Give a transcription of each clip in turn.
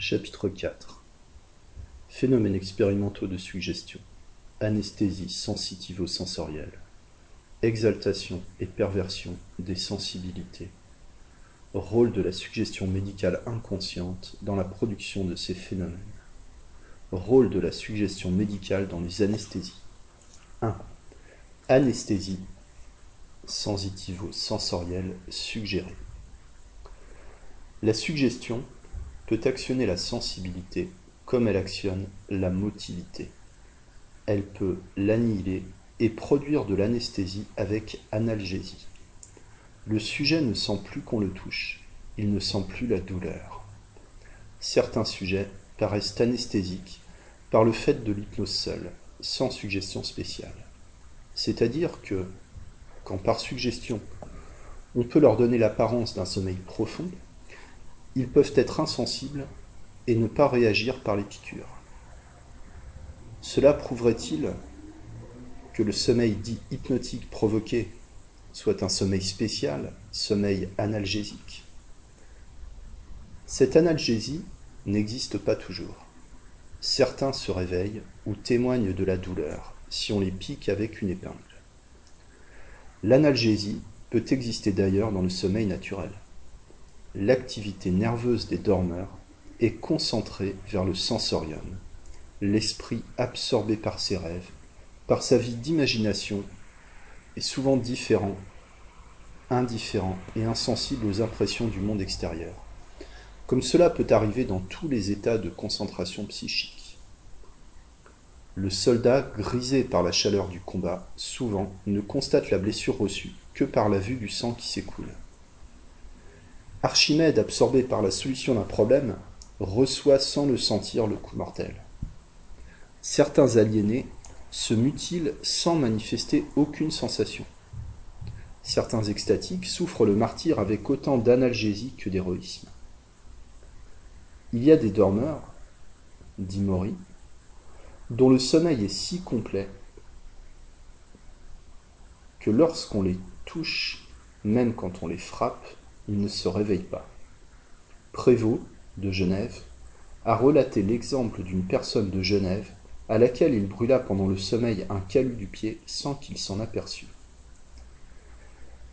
Chapitre 4 Phénomènes expérimentaux de suggestion, anesthésie sensitivo-sensorielle, exaltation et perversion des sensibilités, rôle de la suggestion médicale inconsciente dans la production de ces phénomènes, rôle de la suggestion médicale dans les anesthésies. 1. Anesthésie sensitivo-sensorielle suggérée. La suggestion peut actionner la sensibilité comme elle actionne la motilité. Elle peut l'annihiler et produire de l'anesthésie avec analgésie. Le sujet ne sent plus qu'on le touche, il ne sent plus la douleur. Certains sujets paraissent anesthésiques par le fait de l'hypnose seule, sans suggestion spéciale. C'est-à-dire que, quand par suggestion, on peut leur donner l'apparence d'un sommeil profond, ils peuvent être insensibles et ne pas réagir par les piqûres. Cela prouverait-il que le sommeil dit hypnotique provoqué soit un sommeil spécial, sommeil analgésique? Cette analgésie n'existe pas toujours. Certains se réveillent ou témoignent de la douleur si on les pique avec une épingle. L'analgésie peut exister d'ailleurs dans le sommeil naturel l'activité nerveuse des dormeurs est concentrée vers le sensorium, l'esprit absorbé par ses rêves, par sa vie d'imagination, est souvent différent, indifférent et insensible aux impressions du monde extérieur, comme cela peut arriver dans tous les états de concentration psychique. Le soldat, grisé par la chaleur du combat, souvent ne constate la blessure reçue que par la vue du sang qui s'écoule. Archimède, absorbé par la solution d'un problème, reçoit sans le sentir le coup mortel. Certains aliénés se mutilent sans manifester aucune sensation. Certains extatiques souffrent le martyr avec autant d'analgésie que d'héroïsme. Il y a des dormeurs, dit Maury, dont le sommeil est si complet que lorsqu'on les touche, même quand on les frappe, il ne se réveille pas. Prévost, de Genève, a relaté l'exemple d'une personne de Genève à laquelle il brûla pendant le sommeil un calus du pied sans qu'il s'en aperçût.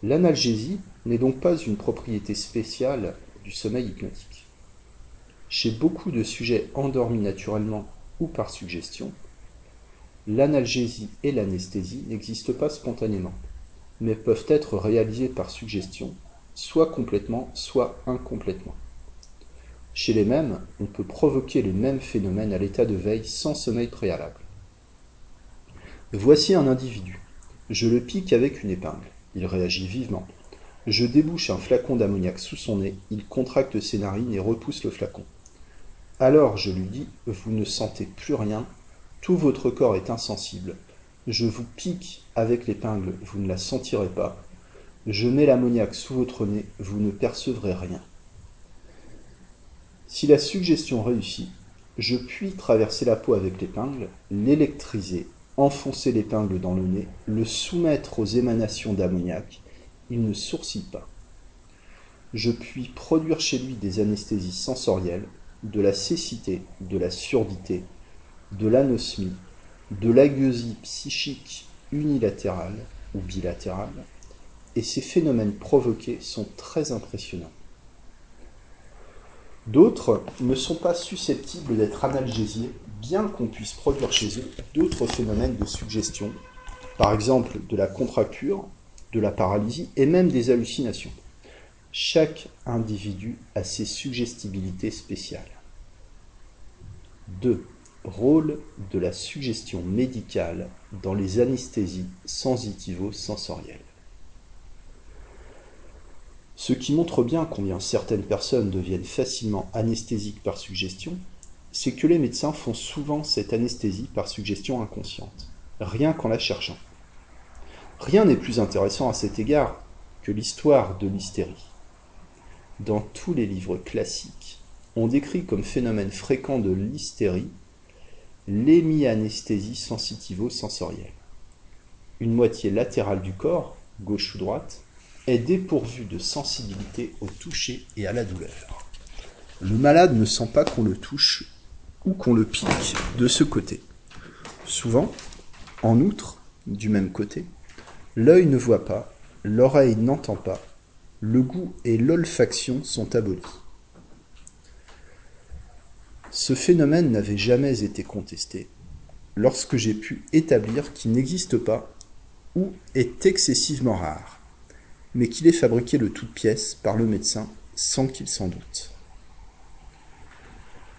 L'analgésie n'est donc pas une propriété spéciale du sommeil hypnotique. Chez beaucoup de sujets endormis naturellement ou par suggestion, l'analgésie et l'anesthésie n'existent pas spontanément, mais peuvent être réalisées par suggestion soit complètement, soit incomplètement. Chez les mêmes, on peut provoquer les mêmes phénomènes à l'état de veille sans sommeil préalable. Voici un individu. Je le pique avec une épingle. Il réagit vivement. Je débouche un flacon d'ammoniac sous son nez, il contracte ses narines et repousse le flacon. Alors je lui dis, vous ne sentez plus rien, tout votre corps est insensible. Je vous pique avec l'épingle, vous ne la sentirez pas, je mets l'ammoniac sous votre nez, vous ne percevrez rien. Si la suggestion réussit, je puis traverser la peau avec l'épingle, l'électriser, enfoncer l'épingle dans le nez, le soumettre aux émanations d'ammoniac, il ne sourcille pas. Je puis produire chez lui des anesthésies sensorielles, de la cécité, de la surdité, de l'anosmie, de l'agueusie psychique unilatérale ou bilatérale, et ces phénomènes provoqués sont très impressionnants. D'autres ne sont pas susceptibles d'être analgésiés, bien qu'on puisse produire chez eux d'autres phénomènes de suggestion, par exemple de la contracture, de la paralysie et même des hallucinations. Chaque individu a ses suggestibilités spéciales. 2. Rôle de la suggestion médicale dans les anesthésies sensitivo-sensorielles. Ce qui montre bien combien certaines personnes deviennent facilement anesthésiques par suggestion, c'est que les médecins font souvent cette anesthésie par suggestion inconsciente, rien qu'en la cherchant. Rien n'est plus intéressant à cet égard que l'histoire de l'hystérie. Dans tous les livres classiques, on décrit comme phénomène fréquent de l'hystérie l'hémianesthésie sensitivo-sensorielle. Une moitié latérale du corps, gauche ou droite, est dépourvu de sensibilité au toucher et à la douleur. Le malade ne sent pas qu'on le touche ou qu'on le pique de ce côté. Souvent, en outre, du même côté, l'œil ne voit pas, l'oreille n'entend pas, le goût et l'olfaction sont abolis. Ce phénomène n'avait jamais été contesté, lorsque j'ai pu établir qu'il n'existe pas ou est excessivement rare, mais qu'il est fabriqué de toutes pièces par le médecin sans qu'il s'en doute.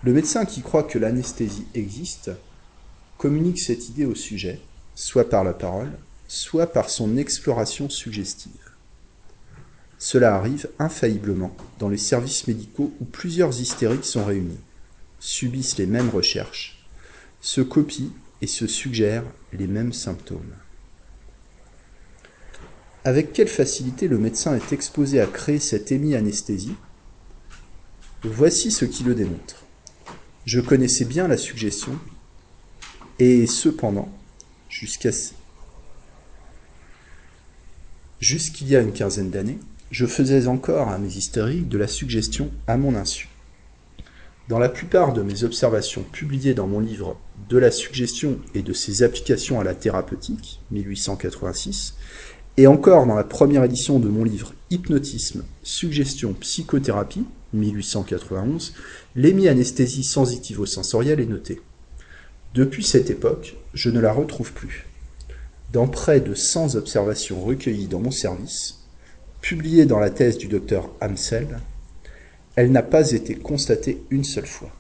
Le médecin qui croit que l'anesthésie existe communique cette idée au sujet, soit par la parole, soit par son exploration suggestive. Cela arrive infailliblement dans les services médicaux où plusieurs hystériques sont réunis, subissent les mêmes recherches, se copient et se suggèrent les mêmes symptômes. Avec quelle facilité le médecin est exposé à créer cette hémi-anesthésie? Voici ce qui le démontre. Je connaissais bien la suggestion, et cependant, jusqu'à jusqu'il y a une quinzaine d'années, je faisais encore à mes hystériques de la suggestion à mon insu. Dans la plupart de mes observations publiées dans mon livre De la suggestion et de ses applications à la thérapeutique, 1886, et encore dans la première édition de mon livre Hypnotisme, suggestion, psychothérapie, 1891, l'hémi-anesthésie sensitivo-sensorielle est notée. Depuis cette époque, je ne la retrouve plus. Dans près de 100 observations recueillies dans mon service, publiées dans la thèse du docteur Hamsel, elle n'a pas été constatée une seule fois.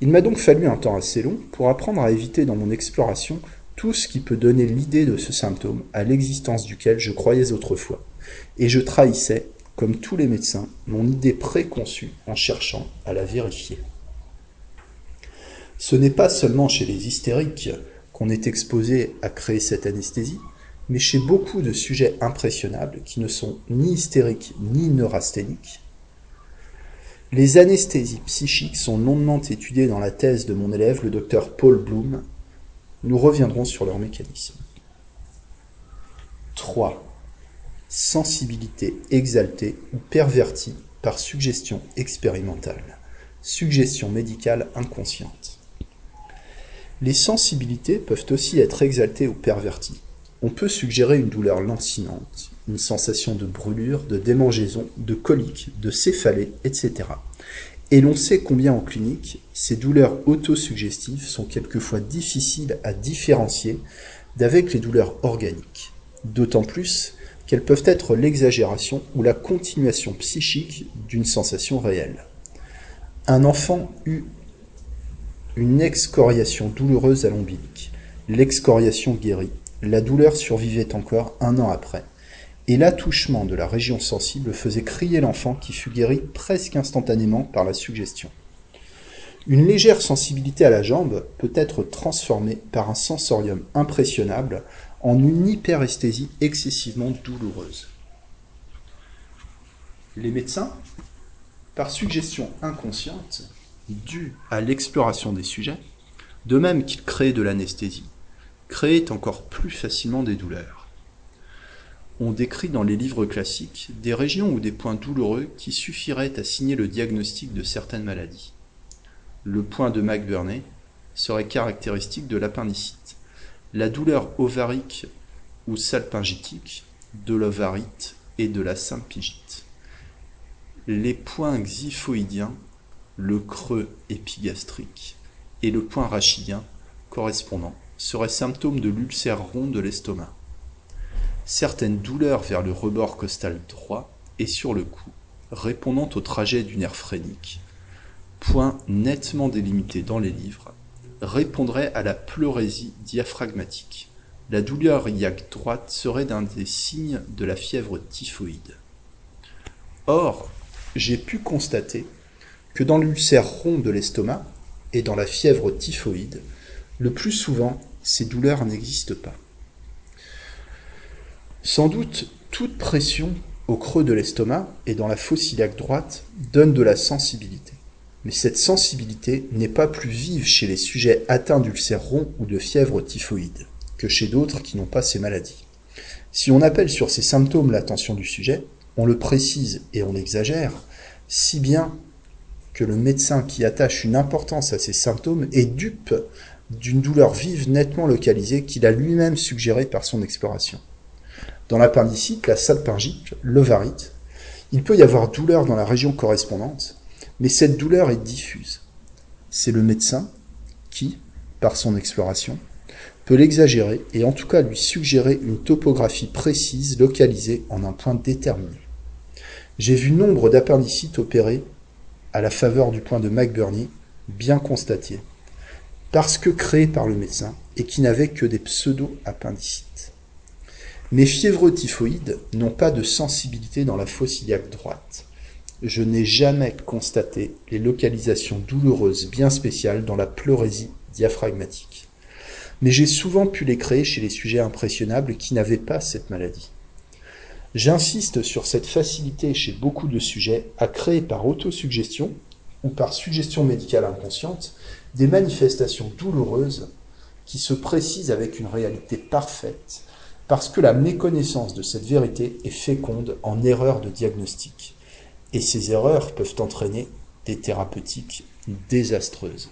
Il m'a donc fallu un temps assez long pour apprendre à éviter dans mon exploration tout ce qui peut donner l'idée de ce symptôme à l'existence duquel je croyais autrefois, et je trahissais, comme tous les médecins, mon idée préconçue en cherchant à la vérifier. Ce n'est pas seulement chez les hystériques qu'on est exposé à créer cette anesthésie, mais chez beaucoup de sujets impressionnables qui ne sont ni hystériques ni neurasthéniques, les anesthésies psychiques sont longuement étudiées dans la thèse de mon élève, le docteur Paul Bloom. Nous reviendrons sur leur mécanisme. 3. Sensibilité exaltée ou pervertie par suggestion expérimentale. Suggestion médicale inconsciente. Les sensibilités peuvent aussi être exaltées ou perverties. On peut suggérer une douleur lancinante, une sensation de brûlure, de démangeaison, de colique, de céphalée, etc. Et l'on sait combien en clinique, ces douleurs autosuggestives sont quelquefois difficiles à différencier d'avec les douleurs organiques, d'autant plus qu'elles peuvent être l'exagération ou la continuation psychique d'une sensation réelle. Un enfant eut une excoriation douloureuse à l'ombilic. L'excoriation guérit. La douleur survivait encore un an après et l'attouchement de la région sensible faisait crier l'enfant qui fut guéri presque instantanément par la suggestion. Une légère sensibilité à la jambe peut être transformée par un sensorium impressionnable en une hyperesthésie excessivement douloureuse. Les médecins, par suggestion inconsciente, due à l'exploration des sujets, de même qu'ils créent de l'anesthésie, créent encore plus facilement des douleurs. On décrit dans les livres classiques des régions ou des points douloureux qui suffiraient à signer le diagnostic de certaines maladies. Le point de McBurney serait caractéristique de l'appendicite. La douleur ovarique ou salpingitique, de l'ovarite et de la sympigite. Les points xyphoïdiens, le creux épigastrique et le point rachidien correspondant seraient symptômes de l'ulcère rond de l'estomac certaines douleurs vers le rebord costal droit et sur le cou, répondant au trajet du nerf phrénique, point nettement délimité dans les livres, répondrait à la pleurésie diaphragmatique. La douleur iliaque droite serait d'un des signes de la fièvre typhoïde. Or, j'ai pu constater que dans l'ulcère rond de l'estomac et dans la fièvre typhoïde, le plus souvent, ces douleurs n'existent pas. Sans doute, toute pression au creux de l'estomac et dans la fosse iliaque droite donne de la sensibilité. Mais cette sensibilité n'est pas plus vive chez les sujets atteints d'ulcères ronds ou de fièvre typhoïde que chez d'autres qui n'ont pas ces maladies. Si on appelle sur ces symptômes l'attention du sujet, on le précise et on l'exagère, si bien que le médecin qui attache une importance à ces symptômes est dupe d'une douleur vive nettement localisée qu'il a lui-même suggérée par son exploration. Dans l'appendicite, la salpingite, l'ovarite, il peut y avoir douleur dans la région correspondante, mais cette douleur est diffuse. C'est le médecin qui, par son exploration, peut l'exagérer et en tout cas lui suggérer une topographie précise localisée en un point déterminé. J'ai vu nombre d'appendicites opérés à la faveur du point de McBurney, bien constaté, parce que créés par le médecin et qui n'avaient que des pseudo-appendicites. Mes fiévreux typhoïdes n'ont pas de sensibilité dans la fosse droite. Je n'ai jamais constaté les localisations douloureuses bien spéciales dans la pleurésie diaphragmatique. Mais j'ai souvent pu les créer chez les sujets impressionnables qui n'avaient pas cette maladie. J'insiste sur cette facilité chez beaucoup de sujets à créer par autosuggestion ou par suggestion médicale inconsciente des manifestations douloureuses qui se précisent avec une réalité parfaite parce que la méconnaissance de cette vérité est féconde en erreurs de diagnostic. Et ces erreurs peuvent entraîner des thérapeutiques désastreuses.